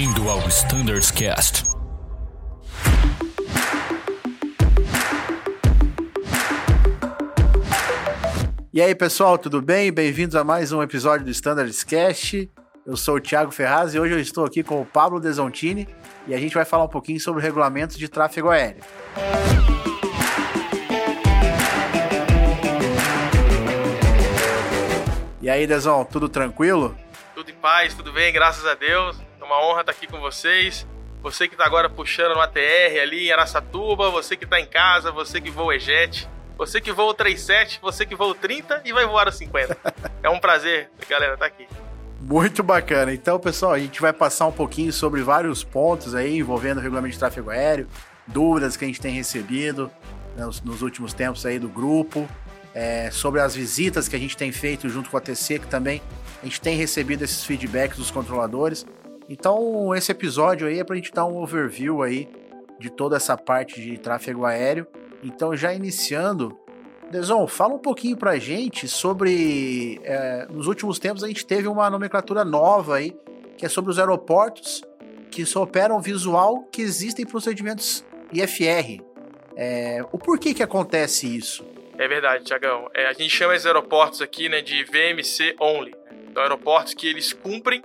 Bem-vindo ao Standards Cast. E aí, pessoal, tudo bem? Bem-vindos a mais um episódio do Standards Cast. Eu sou o Thiago Ferraz e hoje eu estou aqui com o Pablo Desontini e a gente vai falar um pouquinho sobre o regulamento de tráfego aéreo. E aí, Dezão, tudo tranquilo? Tudo em paz, tudo bem, graças a Deus. Uma honra estar aqui com vocês. Você que está agora puxando no ATR ali em Aracatuba, você que está em casa, você que voa EJET, você que voa o 37, você que voa o 30 e vai voar o 50. é um prazer, galera, estar tá aqui. Muito bacana. Então, pessoal, a gente vai passar um pouquinho sobre vários pontos aí envolvendo o regulamento de tráfego aéreo, dúvidas que a gente tem recebido né, nos, nos últimos tempos aí do grupo, é, sobre as visitas que a gente tem feito junto com a TC, que também a gente tem recebido esses feedbacks dos controladores. Então, esse episódio aí é para a gente dar um overview aí de toda essa parte de tráfego aéreo. Então, já iniciando, Deson, fala um pouquinho para a gente sobre. É, nos últimos tempos a gente teve uma nomenclatura nova aí, que é sobre os aeroportos que só operam visual que existem procedimentos IFR. É, o porquê que acontece isso? É verdade, Tiagão. É, a gente chama esses aeroportos aqui né, de VMC Only. Então, aeroportos que eles cumprem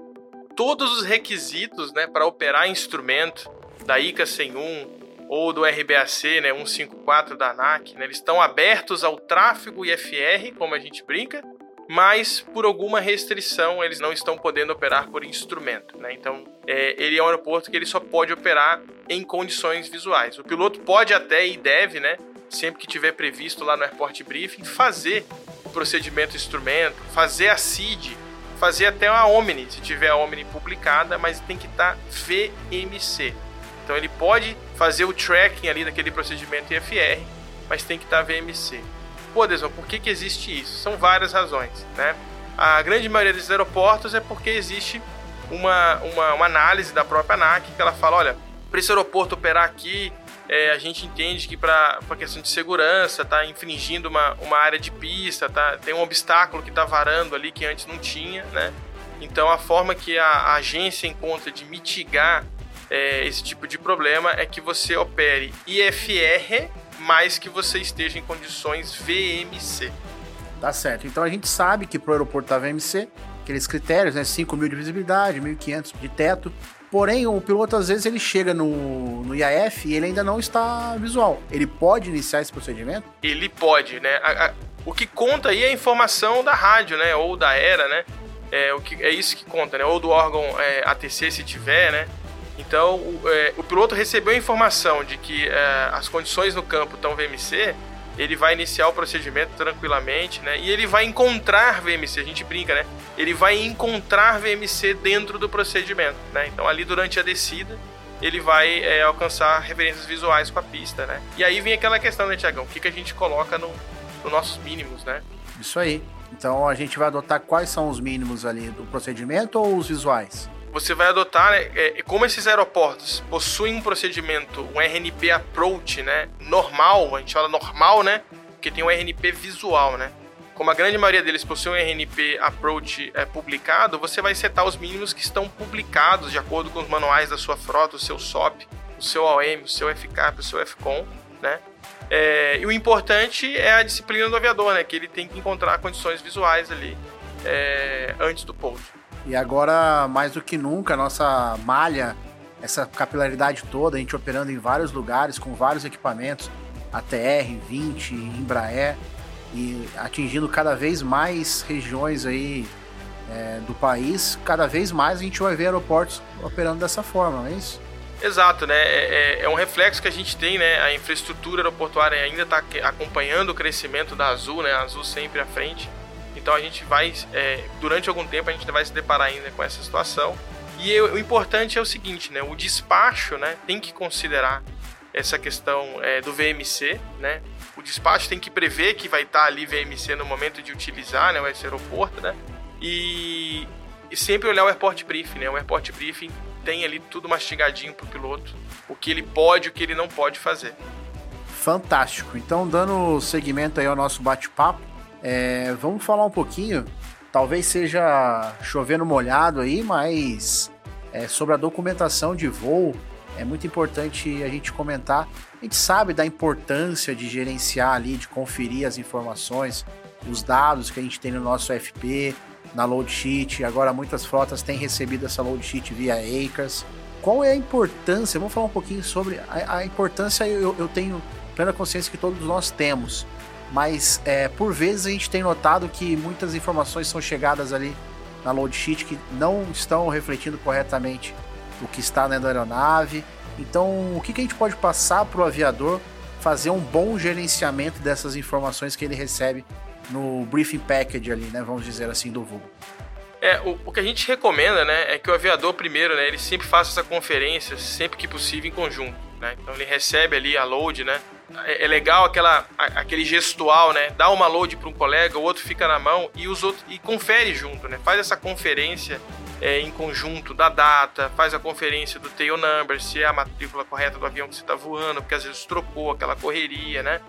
todos os requisitos né, para operar instrumento da ICA 101 ou do RBAC né, 154 da ANAC. Né, eles estão abertos ao tráfego IFR, como a gente brinca, mas por alguma restrição eles não estão podendo operar por instrumento. Né? Então, é, ele é um aeroporto que ele só pode operar em condições visuais. O piloto pode até e deve, né, sempre que tiver previsto lá no Airport Briefing, fazer o procedimento instrumento, fazer a CID, fazer até uma Omni, se tiver a Omni publicada, mas tem que estar tá VMC. Então ele pode fazer o tracking ali daquele procedimento IFR, mas tem que estar tá VMC. Pô, Deson, por que, que existe isso? São várias razões, né? A grande maioria dos aeroportos é porque existe uma, uma, uma análise da própria ANAC que ela fala, olha, para esse aeroporto operar aqui, é, a gente entende que para questão de segurança está infringindo uma, uma área de pista, tá, tem um obstáculo que está varando ali que antes não tinha, né? Então a forma que a, a agência encontra de mitigar é, esse tipo de problema é que você opere IFR, mais que você esteja em condições VMC. Tá certo. Então a gente sabe que para o aeroporto da VMC, aqueles critérios, né? 5 mil de visibilidade, 1.500 de teto, Porém, o piloto às vezes ele chega no, no IAF e ele ainda não está visual. Ele pode iniciar esse procedimento? Ele pode, né? A, a, o que conta aí é a informação da rádio, né? Ou da ERA, né? É, o que, é isso que conta, né? Ou do órgão é, ATC se tiver, né? Então, o, é, o piloto recebeu a informação de que é, as condições no campo estão VMC, ele vai iniciar o procedimento tranquilamente, né? E ele vai encontrar VMC, a gente brinca, né? Ele vai encontrar VMC dentro do procedimento, né? Então ali durante a descida ele vai é, alcançar referências visuais com a pista, né? E aí vem aquela questão, né, Tiagão? O que, que a gente coloca nos no nossos mínimos, né? Isso aí. Então a gente vai adotar quais são os mínimos ali do procedimento ou os visuais? Você vai adotar, né, é, como esses aeroportos possuem um procedimento, um RNP approach, né, normal, a gente fala normal, né, porque tem um RNP visual, né. Como a grande maioria deles possui um RNP approach é, publicado, você vai setar os mínimos que estão publicados de acordo com os manuais da sua frota, o seu SOP, o seu OM, o seu FCAP, o seu FCOM, né. É, e o importante é a disciplina do aviador, né, que ele tem que encontrar condições visuais ali é, antes do pouso. E agora, mais do que nunca, nossa malha, essa capilaridade toda, a gente operando em vários lugares, com vários equipamentos, ATR, 20, Embraer, e atingindo cada vez mais regiões aí é, do país, cada vez mais a gente vai ver aeroportos operando dessa forma, não é isso? Exato, né? É, é, é um reflexo que a gente tem, né? A infraestrutura aeroportuária ainda está acompanhando o crescimento da Azul, né? A Azul sempre à frente. Então a gente vai, é, durante algum tempo, a gente vai se deparar ainda com essa situação. E eu, o importante é o seguinte, né? O despacho, né, tem que considerar essa questão é, do VMC, né? O despacho tem que prever que vai estar ali VMC no momento de utilizar, né, esse aeroporto, né? E, e sempre olhar o airport briefing, né? O airport briefing tem ali tudo mastigadinho para o piloto, o que ele pode, o que ele não pode fazer. Fantástico. Então, dando seguimento aí ao nosso bate-papo, é, vamos falar um pouquinho, talvez seja chovendo molhado aí, mas é, sobre a documentação de voo, é muito importante a gente comentar. A gente sabe da importância de gerenciar ali, de conferir as informações, os dados que a gente tem no nosso FP, na load sheet. Agora muitas frotas têm recebido essa load sheet via ACRS. Qual é a importância? Vamos falar um pouquinho sobre a, a importância. Eu, eu, tenho plena consciência que todos nós temos, mas é, por vezes a gente tem notado que muitas informações são chegadas ali na load sheet que não estão refletindo corretamente o que está dentro da aeronave. Então, o que, que a gente pode passar para o aviador fazer um bom gerenciamento dessas informações que ele recebe no briefing package ali, né? Vamos dizer assim, do voo. É, o, o, que a gente recomenda, né, é que o aviador primeiro, né, ele sempre faça essa conferência, sempre que possível, em conjunto, né? Então ele recebe ali a load, né? É, é legal aquela, aquele gestual, né? Dá uma load para um colega, o outro fica na mão e os outros e confere junto, né? Faz essa conferência é, em conjunto da data, faz a conferência do tail number, se é a matrícula correta do avião que você está voando, porque às vezes trocou aquela correria, né?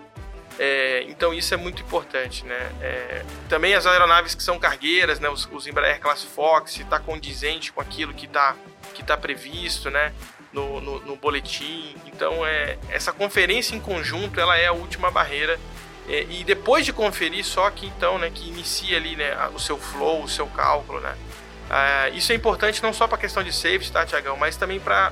É, então isso é muito importante, né? É, também as aeronaves que são cargueiras, né? Os, os Embraer Class Fox, se está condizente com aquilo que está que tá previsto, né? No, no, no, boletim. Então é essa conferência em conjunto, ela é a última barreira. É, e depois de conferir, só que então, né? Que inicia ali, né? O seu flow, o seu cálculo, né? É, isso é importante não só para a questão de safety, tá, Tiagão? Mas também para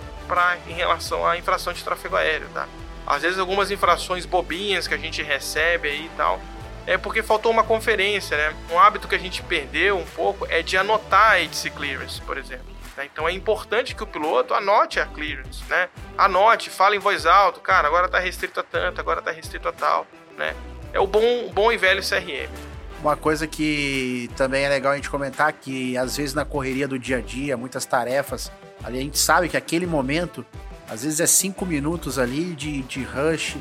em relação à infração de tráfego aéreo, tá? Às vezes algumas infrações bobinhas que a gente recebe aí e tal, é porque faltou uma conferência, né? Um hábito que a gente perdeu um pouco é de anotar a ATC Clearance, por exemplo. Né? Então é importante que o piloto anote a clearance, né? Anote, fale em voz alta, cara, agora está restrito a tanto, agora está restrito a tal, né? É o bom, bom e velho CRM. Uma coisa que também é legal a gente comentar que às vezes na correria do dia a dia, muitas tarefas, a gente sabe que aquele momento às vezes é cinco minutos ali de, de rush,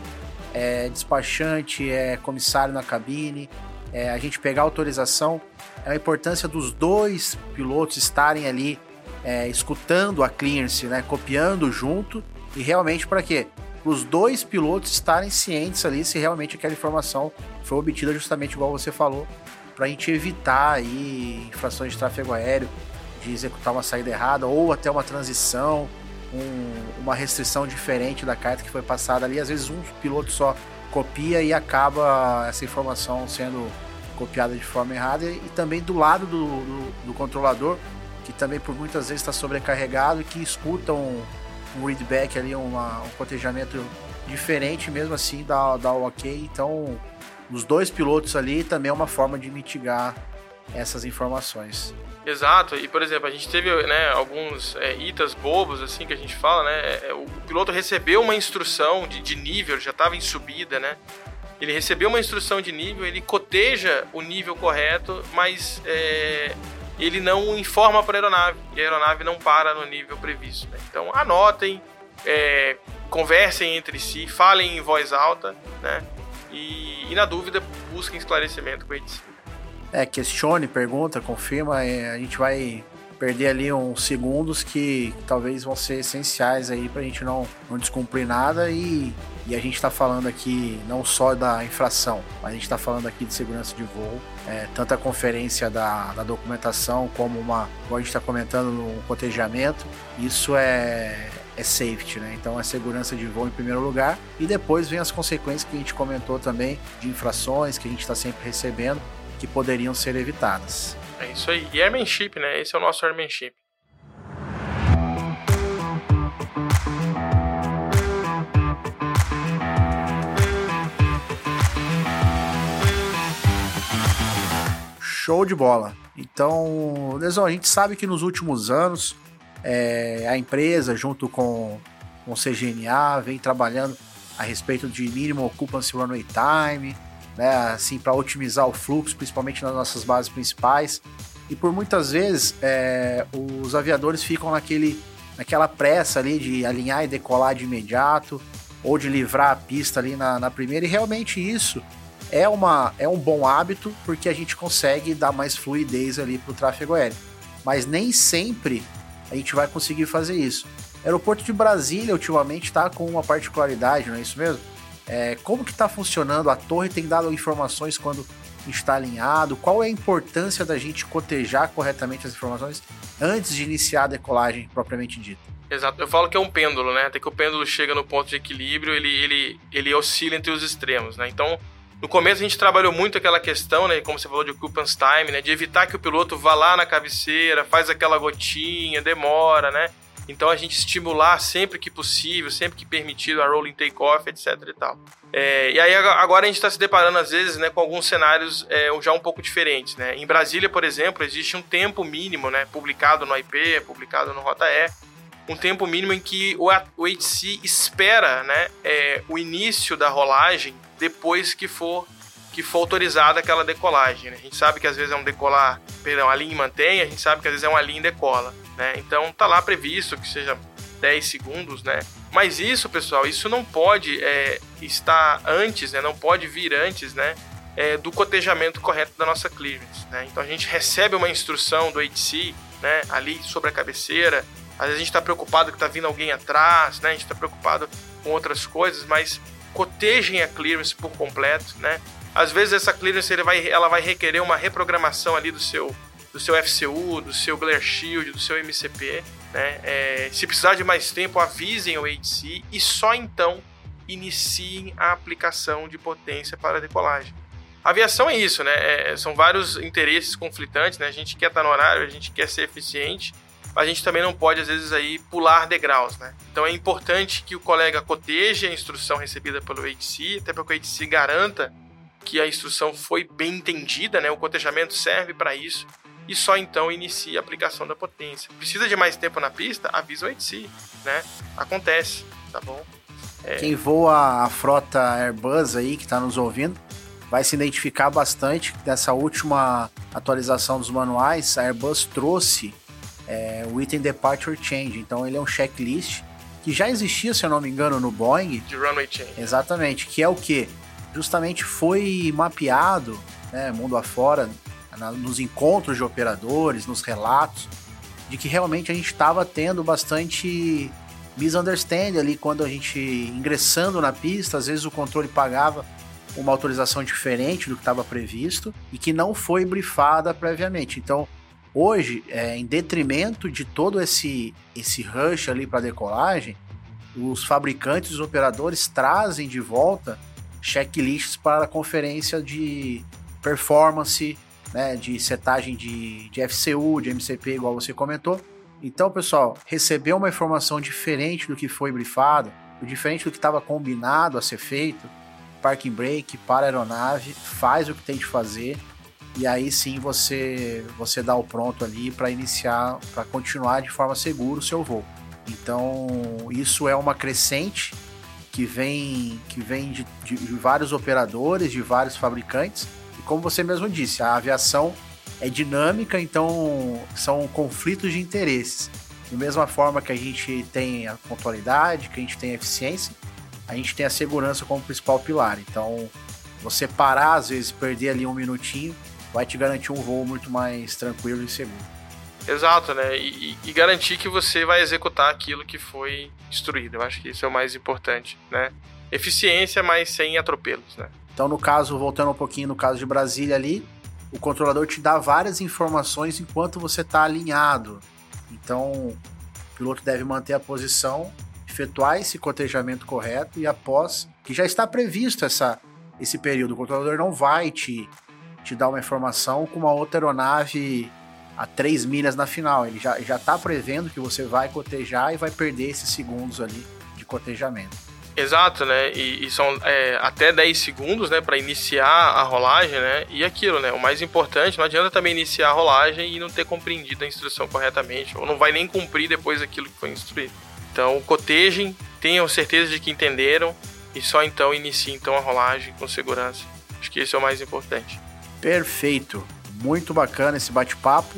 é despachante, é comissário na cabine, é a gente pegar autorização. É a importância dos dois pilotos estarem ali é, escutando a clearance, né, copiando junto e realmente para quê? Os dois pilotos estarem cientes ali se realmente aquela informação foi obtida justamente igual você falou, para a gente evitar aí infrações de tráfego aéreo, de executar uma saída errada ou até uma transição um, uma restrição diferente da carta que foi passada ali. Às vezes um piloto só copia e acaba essa informação sendo copiada de forma errada. E também do lado do, do, do controlador, que também por muitas vezes está sobrecarregado e que escuta um, um readback ali, uma, um cotejamento diferente, mesmo assim dá o ok. Então, os dois pilotos ali também é uma forma de mitigar essas informações. Exato, e por exemplo, a gente teve né, alguns é, itas bobos, assim, que a gente fala, né? É, o piloto recebeu uma instrução de, de nível, já estava em subida, né? Ele recebeu uma instrução de nível, ele coteja o nível correto, mas é, ele não informa para a aeronave, e a aeronave não para no nível previsto. Né? Então anotem, é, conversem entre si, falem em voz alta, né? E, e na dúvida, busquem esclarecimento com a EDC. É, questione, pergunta, confirma. É, a gente vai perder ali uns segundos que, talvez vão ser essenciais aí pra gente não, não descumprir nada e, e a gente tá falando aqui não só da infração, mas a gente tá falando aqui de segurança de voo. É, tanto a conferência da, da documentação como uma, como a gente está comentando no cotejamento, isso é, é safety, né? Então é segurança de voo em primeiro lugar e depois vem as consequências que a gente comentou também de infrações que a gente está sempre recebendo que poderiam ser evitadas. É isso aí. E airmanship, né? Esse é o nosso airmanship. Show de bola. Então, Lesão, a gente sabe que nos últimos anos é, a empresa, junto com, com o CGNA, vem trabalhando a respeito de mínimo occupancy runway time, né, assim, para otimizar o fluxo, principalmente nas nossas bases principais. E por muitas vezes é, os aviadores ficam naquele, naquela pressa ali de alinhar e decolar de imediato, ou de livrar a pista ali na, na primeira, e realmente isso é, uma, é um bom hábito, porque a gente consegue dar mais fluidez ali para o tráfego aéreo. Mas nem sempre a gente vai conseguir fazer isso. O aeroporto de Brasília ultimamente está com uma particularidade, não é isso mesmo? É, como que está funcionando? A torre tem dado informações quando está alinhado? Qual é a importância da gente cotejar corretamente as informações antes de iniciar a decolagem propriamente dita? Exato. Eu falo que é um pêndulo, né? Até que o pêndulo chega no ponto de equilíbrio, ele, ele, ele oscila entre os extremos, né? Então, no começo a gente trabalhou muito aquela questão, né, como você falou de occupance time, né, de evitar que o piloto vá lá na cabeceira, faz aquela gotinha, demora, né? Então a gente estimular sempre que possível, sempre que permitido a rolling takeoff, etc e tal. É, e aí agora a gente está se deparando às vezes né, com alguns cenários é, já um pouco diferentes. Né? Em Brasília, por exemplo, existe um tempo mínimo, né, publicado no IP, publicado no Rota E, um tempo mínimo em que o, o HC espera né, é, o início da rolagem depois que for que for autorizada aquela decolagem. Né? A gente sabe que às vezes é um decolar, perdão, a linha mantém, a gente sabe que às vezes é uma linha decola. Né? Então tá lá previsto que seja 10 segundos, né? Mas isso, pessoal, isso não pode é, estar antes, né? Não pode vir antes, né? É, do cotejamento correto da nossa clearance, né? Então a gente recebe uma instrução do HC, né? Ali sobre a cabeceira. Às vezes a gente está preocupado que está vindo alguém atrás, né? A gente está preocupado com outras coisas, mas cotejem a clearance por completo, né? Às vezes essa clearance ele vai, ela vai requerer uma reprogramação ali do seu, do seu FCU, do seu Glare Shield, do seu MCP. Né? É, se precisar de mais tempo, avisem o HC e só então iniciem a aplicação de potência para a decolagem. A aviação é isso, né? É, são vários interesses conflitantes, né? A gente quer estar no horário, a gente quer ser eficiente, mas a gente também não pode, às vezes, aí pular degraus, né? Então é importante que o colega coteje a instrução recebida pelo HC, até para que o HC garanta que a instrução foi bem entendida, né? O cotejamento serve para isso e só então inicia a aplicação da potência. Precisa de mais tempo na pista? Avisa o HC, né? Acontece, tá bom? É... Quem voa a frota Airbus aí, que está nos ouvindo, vai se identificar bastante nessa última atualização dos manuais. A Airbus trouxe é, o item Departure Change, então ele é um checklist que já existia, se eu não me engano, no Boeing. De Runway Change. Exatamente, que é o que? Justamente foi mapeado, né, mundo afora, na, nos encontros de operadores, nos relatos, de que realmente a gente estava tendo bastante misunderstanding ali quando a gente ingressando na pista, às vezes o controle pagava uma autorização diferente do que estava previsto e que não foi brifada previamente. Então, hoje, é, em detrimento de todo esse esse rush ali para decolagem, os fabricantes, os operadores trazem de volta checklists para a conferência de performance, né, de setagem de, de FCU, de MCP, igual você comentou. Então, pessoal, recebeu uma informação diferente do que foi brifado, diferente do que estava combinado a ser feito, parking brake para aeronave, faz o que tem de fazer e aí sim você você dá o pronto ali para iniciar, para continuar de forma segura o seu voo. Então, isso é uma crescente que vem, que vem de, de, de vários operadores, de vários fabricantes. E como você mesmo disse, a aviação é dinâmica, então são conflitos de interesses. Da mesma forma que a gente tem a pontualidade, que a gente tem a eficiência, a gente tem a segurança como principal pilar. Então, você parar, às vezes, perder ali um minutinho, vai te garantir um voo muito mais tranquilo e seguro. Exato, né? E, e, garantir que você vai executar aquilo que foi instruído. Eu acho que isso é o mais importante, né? Eficiência, mas sem atropelos, né? Então, no caso, voltando um pouquinho no caso de Brasília ali, o controlador te dá várias informações enquanto você está alinhado. Então, o piloto deve manter a posição, efetuar esse cotejamento correto e após que já está previsto essa, esse período, o controlador não vai te, te dar uma informação com uma outra aeronave a 3 milhas na final. Ele já, já tá prevendo que você vai cotejar e vai perder esses segundos ali de cotejamento. Exato, né? E, e são é, até 10 segundos, né, para iniciar a rolagem, né? E aquilo, né? O mais importante, não adianta também iniciar a rolagem e não ter compreendido a instrução corretamente, ou não vai nem cumprir depois aquilo que foi instruído. Então, cotejem, tenham certeza de que entenderam e só então iniciem então a rolagem com segurança. Acho que esse é o mais importante. Perfeito. Muito bacana esse bate-papo.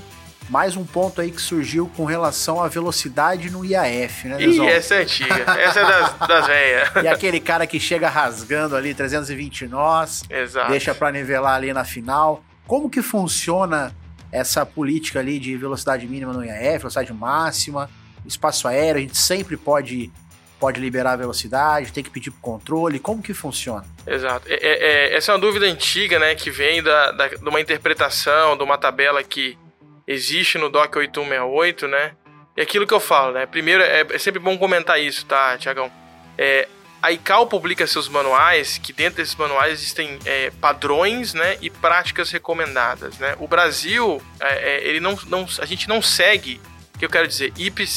Mais um ponto aí que surgiu com relação à velocidade no IAF, né, Ih, essa é antiga. essa é das, das velhas. E aquele cara que chega rasgando ali 320 nós, Exato. deixa para nivelar ali na final. Como que funciona essa política ali de velocidade mínima no IAF, velocidade máxima, espaço aéreo? A gente sempre pode pode liberar a velocidade, tem que pedir pro controle, como que funciona? Exato. É, é, é, essa é uma dúvida antiga, né, que vem da, da, de uma interpretação, de uma tabela que existe no DOC 8168, né? E aquilo que eu falo, né? Primeiro, é, é sempre bom comentar isso, tá, Tiagão? É, a ICAO publica seus manuais, que dentro desses manuais existem é, padrões né, e práticas recomendadas. Né? O Brasil, é, é ele não, não, a gente não segue, o que eu quero dizer,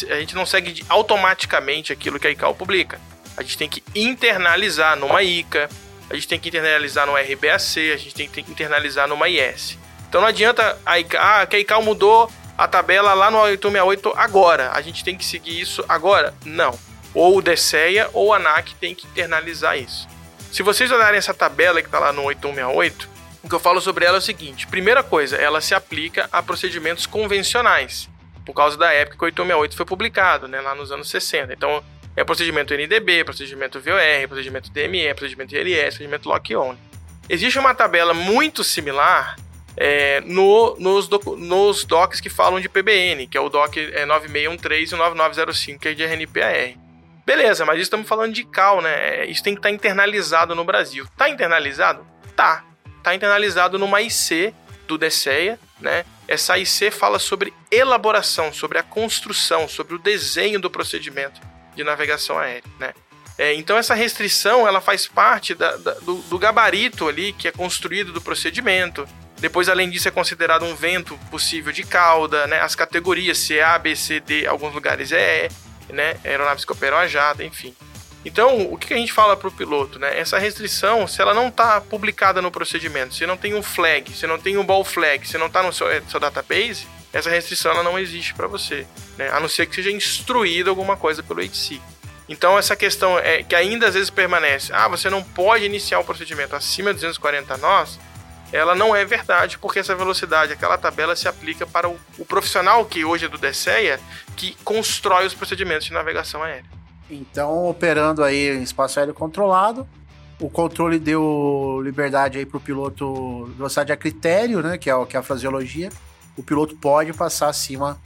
a gente não segue automaticamente aquilo que a ICAO publica. A gente tem que internalizar numa ICA, a gente tem que internalizar no RBAC, a gente tem que internalizar numa IS. Então não adianta a ICA, ah, que a ICAO mudou a tabela lá no 868 agora, a gente tem que seguir isso agora? Não ou o DSEA ou a ANAC tem que internalizar isso. Se vocês olharem essa tabela que está lá no 8168, o que eu falo sobre ela é o seguinte: primeira coisa, ela se aplica a procedimentos convencionais, por causa da época que o 8168 foi publicado, né, lá nos anos 60. Então, é procedimento NDB, procedimento VOR, procedimento DME, procedimento ILS, procedimento lock-on. Existe uma tabela muito similar é, no, nos, nos docs que falam de PBN, que é o DOC é, 9613 e o 9905, que é de RNPAR. Beleza, mas estamos falando de cal, né? Isso tem que estar tá internalizado no Brasil. Tá internalizado? Tá. Tá internalizado numa IC do DSEA, né? Essa IC fala sobre elaboração, sobre a construção, sobre o desenho do procedimento de navegação aérea, né? É, então essa restrição ela faz parte da, da, do, do, gabarito ali que é construído do procedimento. Depois, além disso, é considerado um vento possível de cauda, né? As categorias, é A, B, C, D, alguns lugares é E né? Aeronaves que operam a jato, enfim. Então, o que a gente fala para o piloto, né? Essa restrição, se ela não está publicada no procedimento, se não tem um flag, se não tem um ball flag, se não está no seu, seu, database, essa restrição ela não existe para você, né? A não ser que seja instruído alguma coisa pelo HC. Então, essa questão é que ainda às vezes permanece, ah, você não pode iniciar um procedimento acima de 240 nós, ela não é verdade, porque essa velocidade, aquela tabela se aplica para o, o profissional que hoje é do DSEA, que constrói os procedimentos de navegação aérea. Então, operando aí em espaço aéreo controlado, o controle deu liberdade aí para o piloto, velocidade a critério, né, que é, que é a fraseologia, o piloto pode passar acima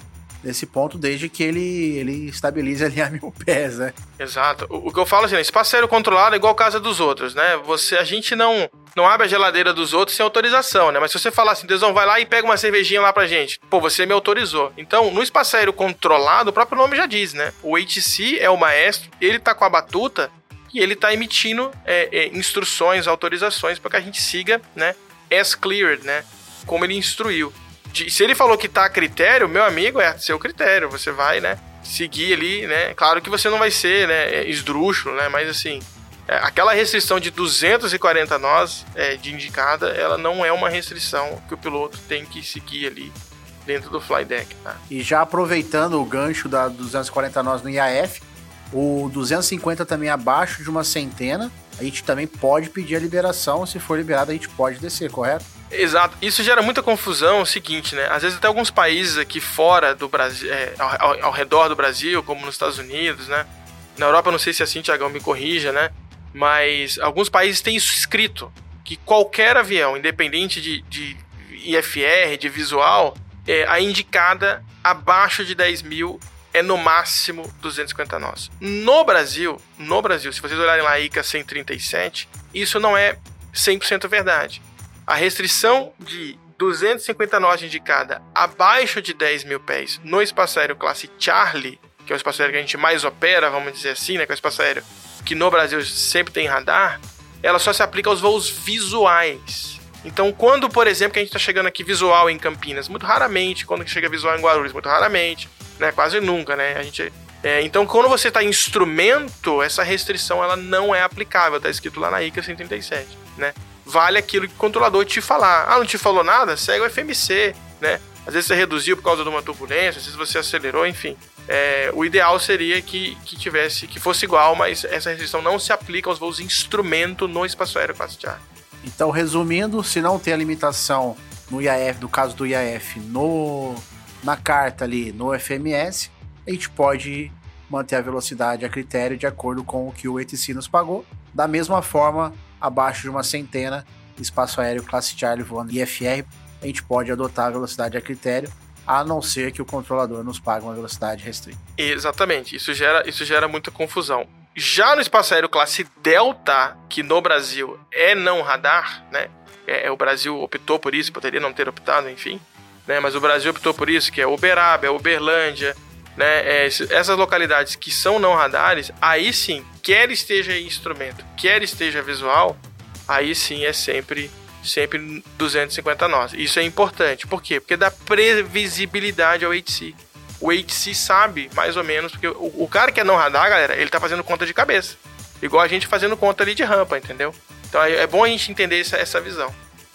nesse ponto, desde que ele, ele estabilize ali a mil pés, né? Exato. O, o que eu falo assim, espaço aéreo controlado é igual casa dos outros, né? Você, a gente não não abre a geladeira dos outros sem autorização, né? Mas se você falar assim, Tesão, vai lá e pega uma cervejinha lá pra gente. Pô, você me autorizou. Então, no espaço aéreo controlado, o próprio nome já diz, né? O HC é o maestro, ele tá com a batuta e ele tá emitindo é, é, instruções, autorizações para que a gente siga, né? As cleared, né? Como ele instruiu de, se ele falou que tá a critério, meu amigo, é seu critério. Você vai, né? Seguir ali, né? Claro que você não vai ser, né? Esdrúxulo, né? Mas assim, é, aquela restrição de 240 nós é, de indicada, ela não é uma restrição que o piloto tem que seguir ali dentro do fly deck, tá? E já aproveitando o gancho da 240 nós no IAF, o 250 também abaixo de uma centena, a gente também pode pedir a liberação, se for liberado a gente pode descer, correto? Exato. Isso gera muita confusão. É o seguinte, né? Às vezes até alguns países aqui fora do Brasil, é, ao, ao, redor do Brasil, como nos Estados Unidos, né? Na Europa, não sei se é assim, Tiagão, me corrija, né? Mas alguns países têm isso escrito, que qualquer avião, independente de, de IFR, de visual, é, a indicada abaixo de 10 mil é no máximo 250 nós. No Brasil, no Brasil, se vocês olharem lá a ICA 137, isso não é 100% verdade a restrição de 250 nós indicada abaixo de 10 mil pés no espaço aéreo classe Charlie, que é o espaço aéreo que a gente mais opera, vamos dizer assim, né, que é o espaço aéreo que no Brasil sempre tem radar, ela só se aplica aos voos visuais. Então, quando, por exemplo, que a gente está chegando aqui visual em Campinas, muito raramente, quando chega visual em Guarulhos, muito raramente, né, quase nunca, né, a gente é, então, quando você está em instrumento, essa restrição ela não é aplicável, está escrito lá na ICA 137, né? Vale aquilo que o controlador te falar. Ah, não te falou nada? Segue o FMC, né? Às vezes você reduziu por causa de uma turbulência, às vezes você acelerou, enfim. É, o ideal seria que, que tivesse, que fosse igual, mas essa restrição não se aplica aos voos instrumento no espaço aéreo classe A. Então, resumindo, se não tem a limitação no IAF, no caso do IAF, no, na carta ali, no FMS, a gente pode manter a velocidade a critério de acordo com o que o ETC nos pagou. Da mesma forma, abaixo de uma centena, espaço aéreo classe Charlie voando IFR, a gente pode adotar a velocidade a critério, a não ser que o controlador nos pague uma velocidade restrita. Exatamente, isso gera, isso gera muita confusão. Já no espaço aéreo classe Delta, que no Brasil é não radar, né? É, é, o Brasil optou por isso, poderia não ter optado, enfim. Né? Mas o Brasil optou por isso, que é Uberaba, é Uberlândia, né? É, essas localidades que são não radares, aí sim, quer esteja instrumento, quer esteja visual, aí sim é sempre sempre 250 nós. Isso é importante. Por quê? Porque dá previsibilidade ao HC o HC sabe, mais ou menos, porque o, o, cara que é não radar, galera, ele tá fazendo conta de cabeça. Igual a gente fazendo conta ali de rampa, entendeu? Então é, é bom a gente entender essa, essa visão.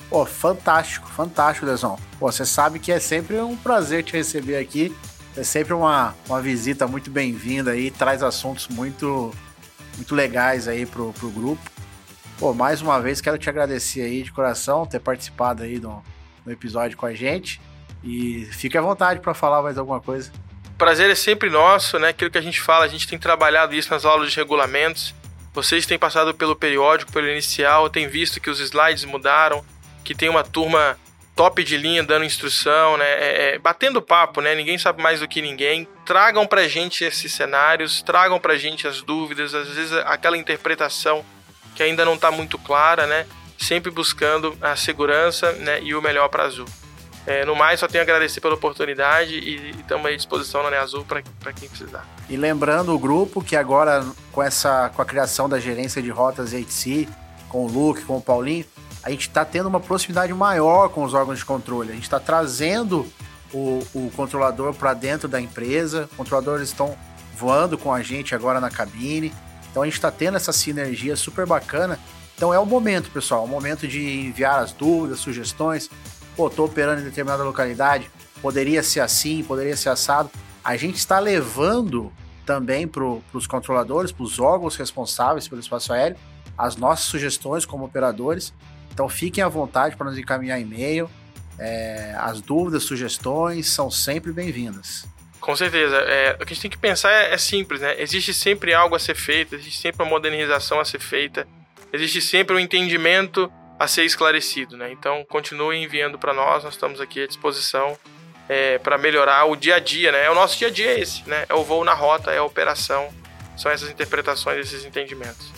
Pô, fantástico, fantástico, Dezão. Pô, você sabe que é sempre um prazer te receber aqui. É sempre uma, uma visita muito bem-vinda aí, traz assuntos muito, muito legais aí pro, pro grupo. Pô, mais uma vez quero te agradecer aí de coração ter participado aí do, do episódio com a gente. E fique à vontade para falar mais alguma coisa. Prazer é sempre nosso, né? Aquilo que a gente fala, a gente tem trabalhado isso nas aulas de regulamentos. Vocês têm passado pelo periódico, pelo inicial, têm visto que os slides mudaram, que tem uma turma top de linha dando instrução, né? É, é, batendo papo, né? Ninguém sabe mais do que ninguém. Tragam pra gente esses cenários, tragam pra gente as dúvidas, às vezes aquela interpretação que ainda não está muito clara, né? Sempre buscando a segurança né? e o melhor para Azul. É, no mais, só tenho a agradecer pela oportunidade e estamos à disposição na Azul para quem precisar. E lembrando o grupo que agora, com essa com a criação da gerência de rotas HC, com o Luke, com o Paulinho, a gente está tendo uma proximidade maior com os órgãos de controle. A gente está trazendo o, o controlador para dentro da empresa, controladores estão voando com a gente agora na cabine. Então a gente está tendo essa sinergia super bacana. Então é o momento, pessoal, é o momento de enviar as dúvidas, sugestões pô, tô operando em determinada localidade, poderia ser assim, poderia ser assado. A gente está levando também para os controladores, para os órgãos responsáveis pelo espaço aéreo, as nossas sugestões como operadores. Então fiquem à vontade para nos encaminhar e-mail. É, as dúvidas, sugestões são sempre bem-vindas. Com certeza. É, o que a gente tem que pensar é, é, simples, né? Existe sempre algo a ser feito, existe sempre uma modernização a ser feita, existe sempre um entendimento a ser esclarecido, né? Então continue enviando para nós, nós estamos aqui à disposição é, para melhorar o dia a dia, né? É o nosso dia a dia esse, né? É o voo na rota, é a operação, são essas interpretações, esses entendimentos.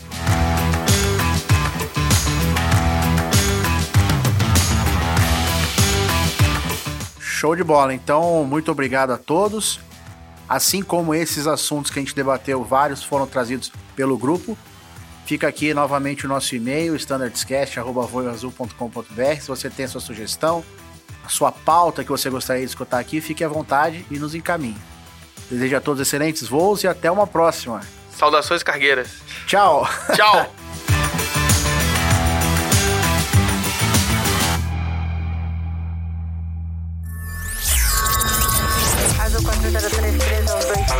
Show de bola. Então, muito obrigado a todos. Assim como esses assuntos que a gente debateu, vários foram trazidos pelo grupo. Fica aqui novamente o nosso e-mail, standardscast.voioazul.com.br. Se você tem a sua sugestão, a sua pauta que você gostaria de escutar aqui, fique à vontade e nos encaminhe. Desejo a todos excelentes voos e até uma próxima. Saudações cargueiras. Tchau. Tchau.